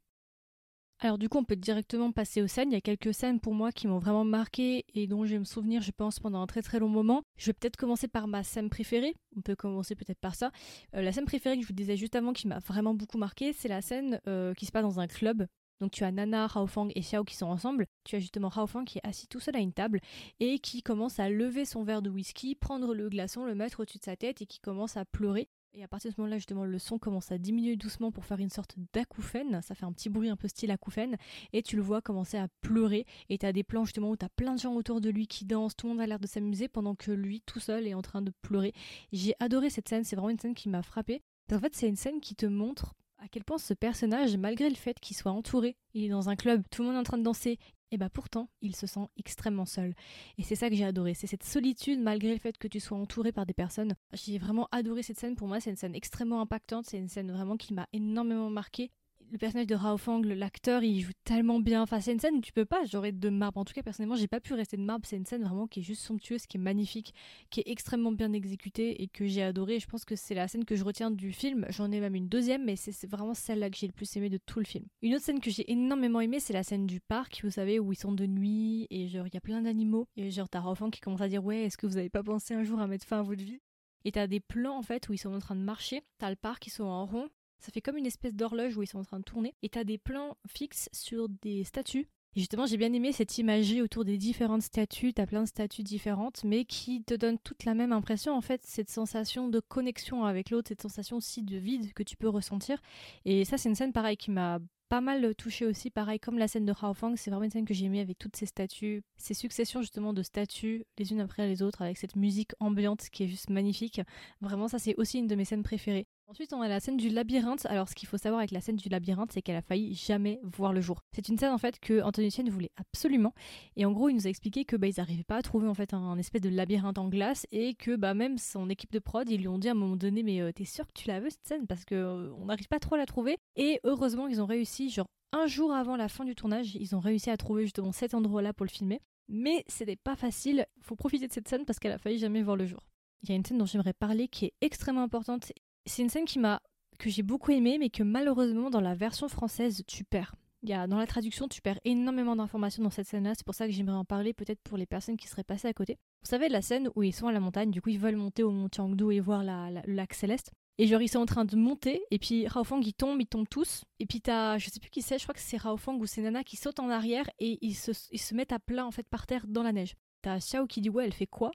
Alors du coup, on peut directement passer aux scènes. Il y a quelques scènes pour moi qui m'ont vraiment marqué et dont je vais me souvenir, je pense, pendant un très très long moment. Je vais peut-être commencer par ma scène préférée. On peut commencer peut-être par ça. Euh, la scène préférée que je vous disais juste avant qui m'a vraiment beaucoup marqué, c'est la scène euh, qui se passe dans un club Donc tu as Nana, Fang et Xiao qui sont ensemble. Tu as justement Fang qui est assis tout seul à une table et qui commence à lever son verre de whisky, prendre le glaçon, le mettre au-dessus de sa tête et qui commence à pleurer. Et à partir de ce moment-là, justement, le son commence à diminuer doucement pour faire une sorte d'acouphène. Ça fait un petit bruit un peu style acouphène. Et tu le vois commencer à pleurer. Et tu as des plans justement où tu plein de gens autour de lui qui dansent. Tout le monde a l'air de s'amuser pendant que lui, tout seul, est en train de pleurer. J'ai adoré cette scène. C'est vraiment une scène qui m'a frappée. En fait, c'est une scène qui te montre à quel point ce personnage, malgré le fait qu'il soit entouré, il est dans un club, tout le monde est en train de danser, et bah pourtant, il se sent extrêmement seul. Et c'est ça que j'ai adoré, c'est cette solitude malgré le fait que tu sois entouré par des personnes. J'ai vraiment adoré cette scène, pour moi c'est une scène extrêmement impactante, c'est une scène vraiment qui m'a énormément marqué le personnage de Rao Fang, l'acteur, il joue tellement bien. Enfin, c'est une scène où tu peux pas genre de marbre. En tout cas, personnellement, j'ai pas pu rester de marbre. C'est une scène vraiment qui est juste somptueuse, qui est magnifique, qui est extrêmement bien exécutée et que j'ai adoré. Je pense que c'est la scène que je retiens du film. J'en ai même une deuxième, mais c'est vraiment celle-là que j'ai le plus aimé de tout le film. Une autre scène que j'ai énormément aimée, c'est la scène du parc, vous savez, où ils sont de nuit et genre il y a plein d'animaux. Et genre t'as Rao Fang qui commence à dire ouais, est-ce que vous avez pas pensé un jour à mettre fin à votre vie? Et t'as des plans en fait où ils sont en train de marcher, t'as le parc, ils sont en rond, ça fait comme une espèce d'horloge où ils sont en train de tourner. Et t'as des plans fixes sur des statues. Et justement, j'ai bien aimé cette imagerie autour des différentes statues. T'as plein de statues différentes, mais qui te donnent toute la même impression. En fait, cette sensation de connexion avec l'autre, cette sensation aussi de vide que tu peux ressentir. Et ça, c'est une scène pareil qui m'a pas mal touché aussi, pareil comme la scène de Hao Fang, c'est vraiment une scène que j'ai aimée avec toutes ces statues, ces successions justement de statues les unes après les autres avec cette musique ambiante qui est juste magnifique. Vraiment ça c'est aussi une de mes scènes préférées. Ensuite, on a la scène du labyrinthe. Alors, ce qu'il faut savoir avec la scène du labyrinthe, c'est qu'elle a failli jamais voir le jour. C'est une scène en fait que Anthony Chen voulait absolument. Et en gros, il nous a expliqué que bah, ils n'arrivaient pas à trouver en fait un, espèce de labyrinthe en glace et que bah même son équipe de prod, ils lui ont dit à un moment donné, mais euh, t'es sûr que tu la veux cette scène? Parce que euh, on n'arrive pas trop à la trouver. Et heureusement, ils ont réussi. Genre un jour avant la fin du tournage, ils ont réussi à trouver justement cet endroit-là pour le filmer. Mais c'était pas facile. Faut profiter de cette scène parce qu'elle a failli jamais voir le jour. Il y a une scène dont j'aimerais parler qui est extrêmement importante c'est une scène qui m'a que j'ai beaucoup aimée, mais que malheureusement dans la version française tu perds. Il y a, dans la traduction, tu perds énormément d'informations dans cette scène-là. C'est pour ça que j'aimerais en parler, peut-être pour les personnes qui seraient passées à côté. Vous savez, la scène où ils sont à la montagne, du coup, ils veulent monter au mont Tiangdu et voir la, le lac céleste. Et genre, ils sont en train de monter, et puis Fang, ils tombent, ils tombent tous. Et puis t'as, je sais plus qui c'est, je crois que c'est Fang ou c'est Nana qui saute en arrière et ils se, ils se mettent à plat, en fait, par terre dans la neige. T'as Xiao qui dit ouais, elle fait quoi?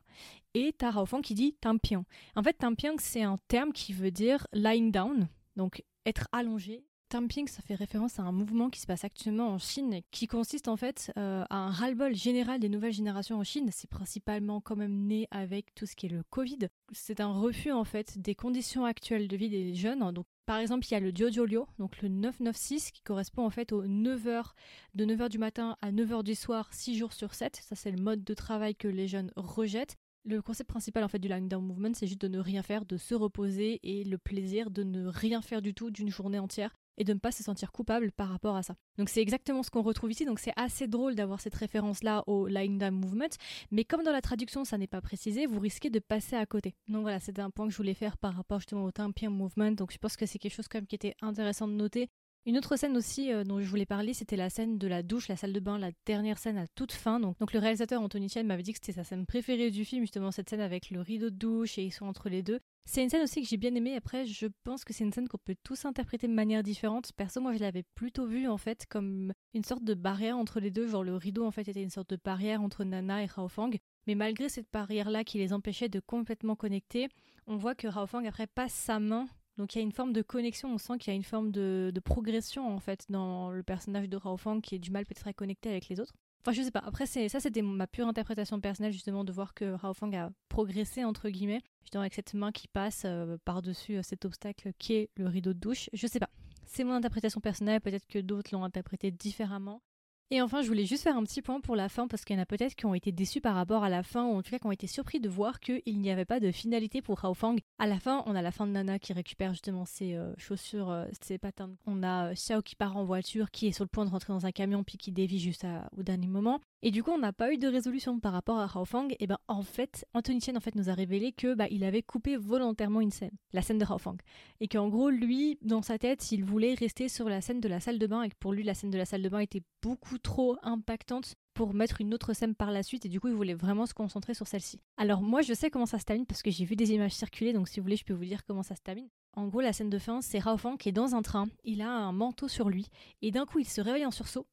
Et t'as Raofang qui dit tampiang. En fait, tampiang, c'est un terme qui veut dire lying down, donc être allongé. Tamping, ça fait référence à un mouvement qui se passe actuellement en Chine, qui consiste en fait euh, à un ras-le-bol général des nouvelles générations en Chine. C'est principalement quand même né avec tout ce qui est le Covid. C'est un refus en fait des conditions actuelles de vie des jeunes. Donc par exemple, il y a le Diodiolio, donc le 996, qui correspond en fait aux 9h, de 9h du matin à 9h du soir, 6 jours sur 7. Ça, c'est le mode de travail que les jeunes rejettent. Le concept principal en fait du down movement, c'est juste de ne rien faire, de se reposer et le plaisir de ne rien faire du tout d'une journée entière et de ne pas se sentir coupable par rapport à ça. Donc c'est exactement ce qu'on retrouve ici, donc c'est assez drôle d'avoir cette référence-là au Down Movement, mais comme dans la traduction ça n'est pas précisé, vous risquez de passer à côté. Donc voilà, c'était un point que je voulais faire par rapport justement au Tampian Movement, donc je pense que c'est quelque chose quand même qui était intéressant de noter. Une autre scène aussi euh, dont je voulais parler, c'était la scène de la douche, la salle de bain, la dernière scène à toute fin. Donc le réalisateur Anthony Chen m'avait dit que c'était sa scène préférée du film, justement cette scène avec le rideau de douche et ils sont entre les deux. C'est une scène aussi que j'ai bien aimée. Après, je pense que c'est une scène qu'on peut tous interpréter de manière différente. Perso, moi, je l'avais plutôt vue en fait comme une sorte de barrière entre les deux. Genre le rideau en fait était une sorte de barrière entre Nana et Fang. Mais malgré cette barrière-là qui les empêchait de complètement connecter, on voit que Fang après passe sa main donc il y a une forme de connexion, on sent qu'il y a une forme de, progression en fait dans le personnage de Fang qui est du mal peut-être à connecter avec les autres. Enfin, je sais pas. Après, ça, c'était ma pure interprétation personnelle, justement, de voir que Fang a progressé, entre guillemets, justement, avec cette main qui passe euh, par-dessus euh, cet obstacle qui est le rideau de douche. Je sais pas. C'est mon interprétation personnelle, peut-être que d'autres l'ont interprété différemment. Et enfin, je voulais juste faire un petit point pour la fin parce qu'il y en a peut-être qui ont été déçus par rapport à la fin ou en tout cas qui ont été surpris de voir qu'il n'y avait pas de finalité pour Hao Fang. À la fin, on a la fin de Nana qui récupère justement ses euh, chaussures, euh, ses patins. On a euh, Xiao qui part en voiture, qui est sur le point de rentrer dans un camion puis qui dévie juste au dernier moment. Et du coup, on n'a pas eu de résolution par rapport à Hao Fang. Et ben en fait, Anthony Chen en fait nous a révélé que bah, il avait coupé volontairement une scène, la scène de Hao Fang, et qu'en gros lui, dans sa tête, il voulait rester sur la scène de la salle de bain et que pour lui la scène de la salle de bain était beaucoup trop impactante pour mettre une autre scène par la suite et du coup il voulait vraiment se concentrer sur celle-ci. Alors moi je sais comment ça se termine parce que j'ai vu des images circuler donc si vous voulez je peux vous dire comment ça se termine. En gros la scène de fin c'est Rao Fang qui est dans un train, il a un manteau sur lui et d'un coup il se réveille en sursaut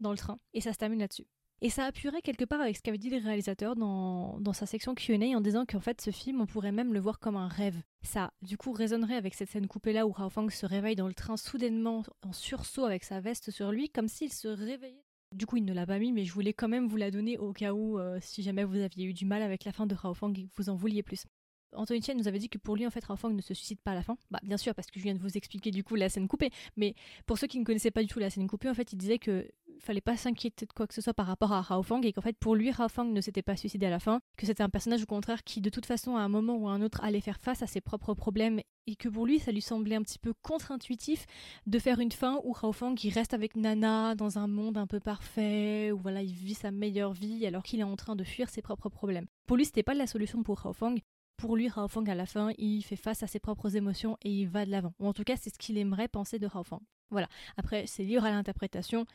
dans le train et ça se termine là-dessus. Et ça appuierait quelque part avec ce qu'avait dit le réalisateur dans, dans sa section QA en disant qu'en fait ce film, on pourrait même le voir comme un rêve. Ça, du coup, résonnerait avec cette scène coupée là où Rao Fang se réveille dans le train soudainement en sursaut avec sa veste sur lui, comme s'il se réveillait. Du coup, il ne l'a pas mis, mais je voulais quand même vous la donner au cas où, euh, si jamais vous aviez eu du mal avec la fin de Rao Fang et que vous en vouliez plus. Anthony Chen nous avait dit que pour lui, en fait, Rao Fang ne se suicide pas à la fin. Bah, bien sûr, parce que je viens de vous expliquer du coup la scène coupée. Mais pour ceux qui ne connaissaient pas du tout la scène coupée, en fait, il disait que fallait pas s'inquiéter de quoi que ce soit par rapport à Rao Fang et qu'en fait, pour lui, Rao Fang ne s'était pas suicidé à la fin, que c'était un personnage au contraire qui, de toute façon, à un moment ou à un autre, allait faire face à ses propres problèmes et que pour lui, ça lui semblait un petit peu contre-intuitif de faire une fin où Rao Fang qui reste avec Nana dans un monde un peu parfait, où voilà, il vit sa meilleure vie alors qu'il est en train de fuir ses propres problèmes. Pour lui, c'était pas la solution pour Rao Fang, pour lui, Rao Fang, à la fin, il fait face à ses propres émotions et il va de l'avant. Ou en tout cas, c'est ce qu'il aimerait penser de Rao Fang. Voilà. Après, c'est libre à l'interprétation,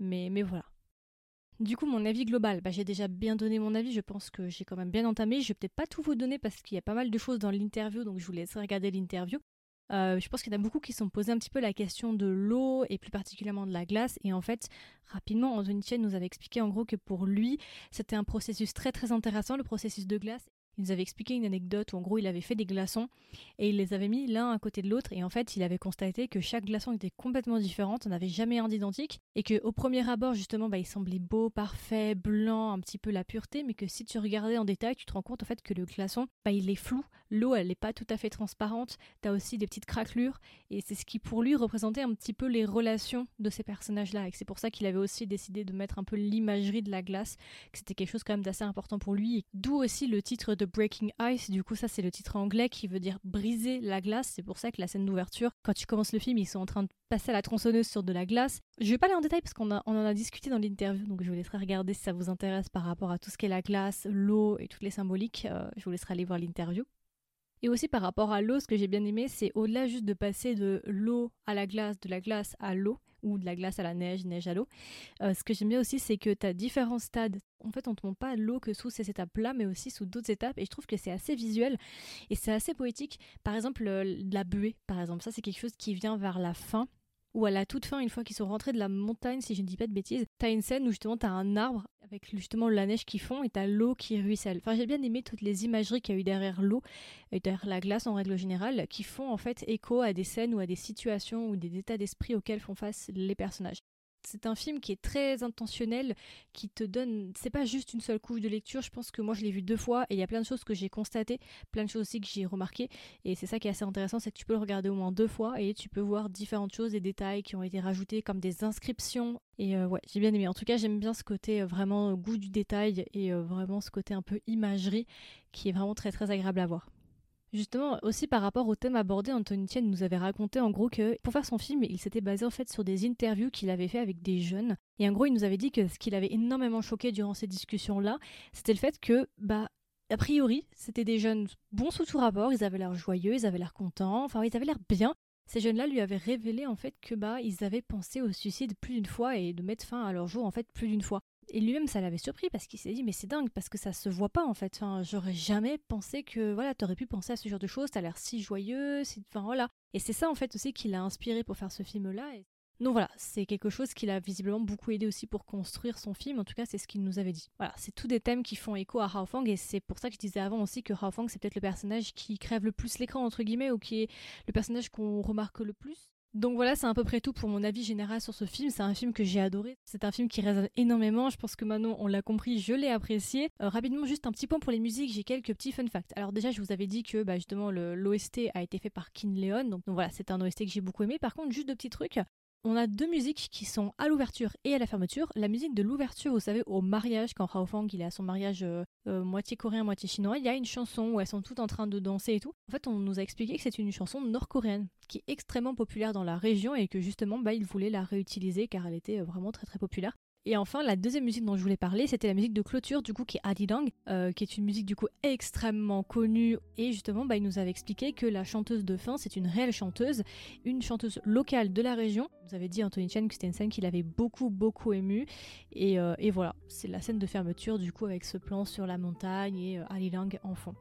mais, voilà. Du coup, mon avis global, bah, j'ai déjà bien donné mon avis, je pense que j'ai quand même bien entamé. Je vais peut-être pas tout vous donner parce qu'il y a pas mal de choses dans l'interview, donc je vous laisse regarder l'interview. Euh, je pense qu'il y en a beaucoup qui se sont posés un petit peu la question de l'eau et plus particulièrement de la glace. Et en fait, rapidement, Anthony Chen nous avait expliqué en gros que pour lui, c'était un processus très très intéressant, le processus de glace, il nous avait expliqué une anecdote où en gros il avait fait des glaçons et il les avait mis l'un à côté de l'autre et en fait il avait constaté que chaque glaçon était complètement différent, on n'avait jamais un d'identique et que au premier abord justement bah, il semblait beau, parfait, blanc, un petit peu la pureté mais que si tu regardais en détail tu te rends compte en fait que le glaçon bah, il est flou, l'eau elle n'est pas tout à fait transparente, t'as aussi des petites craquelures. Et c'est ce qui pour lui représentait un petit peu les relations de ces personnages là et c'est pour ça qu'il avait aussi décidé de mettre un peu l'imagerie de la glace, que c'était quelque chose quand même d'assez important pour lui, d'où aussi le titre de Breaking Ice, du coup ça c'est le titre anglais qui veut dire briser la glace, c'est pour ça que la scène d'ouverture, quand tu commences le film, ils sont en train de passer à la tronçonneuse sur de la glace. Je vais pas aller en détail parce qu'on on en a discuté dans l'interview, donc je vous laisserai regarder si ça vous intéresse par rapport à tout ce qu'est la glace, l'eau et toutes les symboliques, euh, je vous laisserai aller voir l'interview. Et aussi par rapport à l'eau, ce que j'ai bien aimé, c'est au-delà juste de passer de l'eau à la glace, de la glace à l'eau, ou de la glace à la neige, neige à l'eau. Euh, ce que j'aime bien aussi, c'est que tu as différents stades. En fait, on ne te montre pas l'eau que sous ces étapes-là, mais aussi sous d'autres étapes. Et je trouve que c'est assez visuel et c'est assez poétique. Par exemple, la buée, par exemple. Ça, c'est quelque chose qui vient vers la fin ou à la toute fin, une fois qu'ils sont rentrés de la montagne, si je ne dis pas de bêtises, t'as une scène où justement t'as un arbre avec justement la neige qui fond et t'as l'eau qui ruisselle. Enfin, j'ai bien aimé toutes les imageries qu'il y a eu derrière l'eau et derrière la glace en règle générale, qui font en fait écho à des scènes ou à des situations ou des états d'esprit auxquels font face les personnages c'est un film qui est très intentionnel, qui te donne. C'est pas juste une seule couche de lecture. Je pense que moi je l'ai vu deux fois et il y a plein de choses que j'ai constatées, plein de choses aussi que j'ai remarquées. Et c'est ça qui est assez intéressant, c'est que tu peux le regarder au moins deux fois et tu peux voir différentes choses, des détails qui ont été rajoutés comme des inscriptions. Et euh, ouais, j'ai bien aimé. En tout cas, j'aime bien ce côté euh, vraiment goût du détail et euh, vraiment ce côté un peu imagerie qui est vraiment très très agréable à voir. Justement, aussi par rapport au thème abordé, Anthony Tien nous avait raconté en gros que pour faire son film, il s'était basé en fait sur des interviews qu'il avait fait avec des jeunes. Et en gros, il nous avait dit que ce qui l'avait énormément choqué durant ces discussions-là, c'était le fait que, bah, a priori, c'était des jeunes bons sous tout rapport, ils avaient l'air joyeux, ils avaient l'air contents, enfin, ils avaient l'air bien. Ces jeunes-là lui avaient révélé en fait que bah ils avaient pensé au suicide plus d'une fois et de mettre fin à leur jour en fait plus d'une fois. Et lui-même, ça l'avait surpris parce qu'il s'est dit, mais c'est dingue, parce que ça se voit pas en fait. J'aurais jamais pensé que, voilà, t'aurais pu penser à ce genre de choses, t'as l'air si joyeux, enfin voilà. Et c'est ça en fait aussi qui l'a inspiré pour faire ce film-là. Et... Donc voilà, c'est quelque chose qui l'a visiblement beaucoup aidé aussi pour construire son film, en tout cas c'est ce qu'il nous avait dit. Voilà, c'est tous des thèmes qui font écho à Hao Fang et c'est pour ça que je disais avant aussi que Hao Fang c'est peut-être le personnage qui crève le plus l'écran entre guillemets ou qui est le personnage qu'on remarque le plus donc voilà, c'est à peu près tout pour mon avis général sur ce film. C'est un film que j'ai adoré. C'est un film qui résonne énormément. Je pense que maintenant on l'a compris, je l'ai apprécié. Euh, rapidement, juste un petit point pour les musiques, j'ai quelques petits fun facts. Alors déjà, je vous avais dit que bah, justement l'OST a été fait par Kin Leon. Donc, donc voilà, c'est un OST que j'ai beaucoup aimé. Par contre, juste deux petits trucs. On a deux musiques qui sont à l'ouverture et à la fermeture. La musique de l'ouverture, vous savez, au mariage, quand Hao Fang il est à son mariage euh, euh, moitié coréen, moitié chinois, il y a une chanson où elles sont toutes en train de danser et tout. En fait, on nous a expliqué que c'est une chanson nord-coréenne qui est extrêmement populaire dans la région et que justement, bah, ils voulaient la réutiliser car elle était euh, vraiment très très populaire. Et enfin, la deuxième musique dont je voulais parler, c'était la musique de clôture, du coup, qui est Adidang, euh, qui est une musique du coup extrêmement connue. Et justement, bah, il nous avait expliqué que la chanteuse de fin, c'est une réelle chanteuse, une chanteuse locale de la région. Vous avez dit Anthony Chen que c'était une scène qui l'avait beaucoup, beaucoup ému. Et, euh, et voilà, c'est la scène de fermeture, du coup, avec ce plan sur la montagne et euh, Adidang en fond.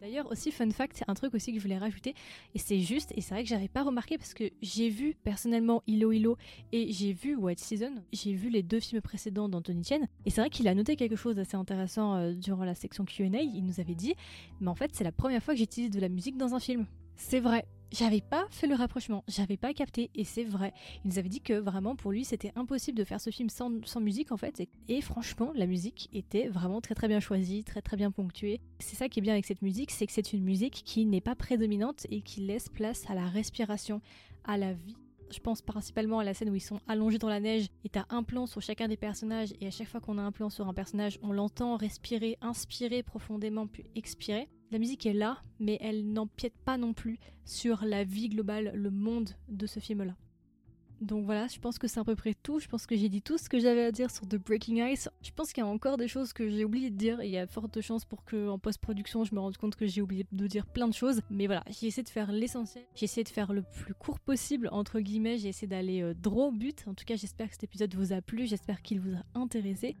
D'ailleurs aussi fun fact, un truc aussi que je voulais rajouter et c'est juste et c'est vrai que j'avais pas remarqué parce que j'ai vu personnellement Ilo Ilo et j'ai vu White Season, j'ai vu les deux films précédents d'Anthony Chen et c'est vrai qu'il a noté quelque chose d'assez intéressant euh, durant la section Q&A, il nous avait dit mais en fait c'est la première fois que j'utilise de la musique dans un film. C'est vrai, j'avais pas fait le rapprochement, j'avais pas capté, et c'est vrai. Il nous avait dit que vraiment pour lui c'était impossible de faire ce film sans, musique en fait, et, franchement la musique était vraiment très très bien choisie, très très bien ponctuée. C'est ça qui est bien avec cette musique, c'est que c'est une musique qui n'est pas prédominante et qui laisse place à la respiration, à la vie. Je pense principalement à la scène où ils sont allongés dans la neige et t'as un plan sur chacun des personnages et à chaque fois qu'on a un plan sur un personnage, on l'entend respirer, inspirer profondément puis expirer. La musique est là, mais elle n'empiète pas non plus sur la vie globale, le monde de ce film-là. Donc voilà, je pense que c'est à peu près tout. Je pense que j'ai dit tout ce que j'avais à dire sur The Breaking Ice. Je pense qu'il y a encore des choses que j'ai oublié de dire. Il y a forte chance pour que en post-production, je me rende compte que j'ai oublié de dire plein de choses. Mais voilà, j'ai essayé de faire l'essentiel. J'ai essayé de faire le plus court possible, entre guillemets. J'ai essayé d'aller euh, droit au but. En tout cas, j'espère que cet épisode vous a plu. J'espère qu'il vous a intéressé.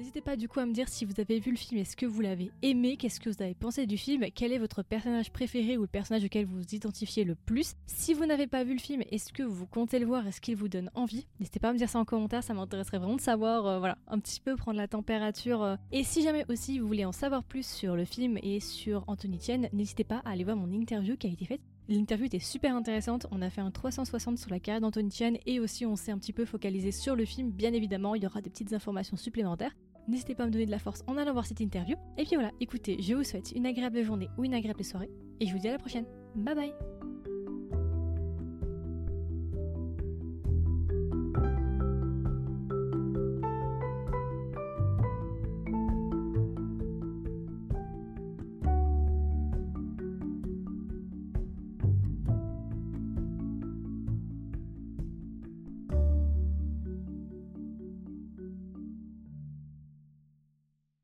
N'hésitez pas du coup à me dire si vous avez vu le film, est-ce que vous l'avez aimé, qu'est-ce que vous avez pensé du film, quel est votre personnage préféré ou le personnage auquel vous vous identifiez le plus. Si vous n'avez pas vu le film, est-ce que vous comptez le voir, est-ce qu'il vous donne envie? N'hésitez pas à me dire ça en commentaire, ça m'intéresserait vraiment de savoir, euh, voilà, un petit peu prendre la température. Euh. Et si jamais aussi vous voulez en savoir plus sur le film et sur Anthony Tien, n'hésitez pas à aller voir mon interview qui a été faite L'interview était super intéressante. On a fait un 360 sur la carrière d'Anthony Chan et aussi on s'est un petit peu focalisé sur le film. Bien évidemment, il y aura des petites informations supplémentaires. N'hésitez pas à me donner de la force en allant voir cette interview. Et puis voilà, écoutez, je vous souhaite une agréable journée ou une agréable soirée et je vous dis à la prochaine. Bye bye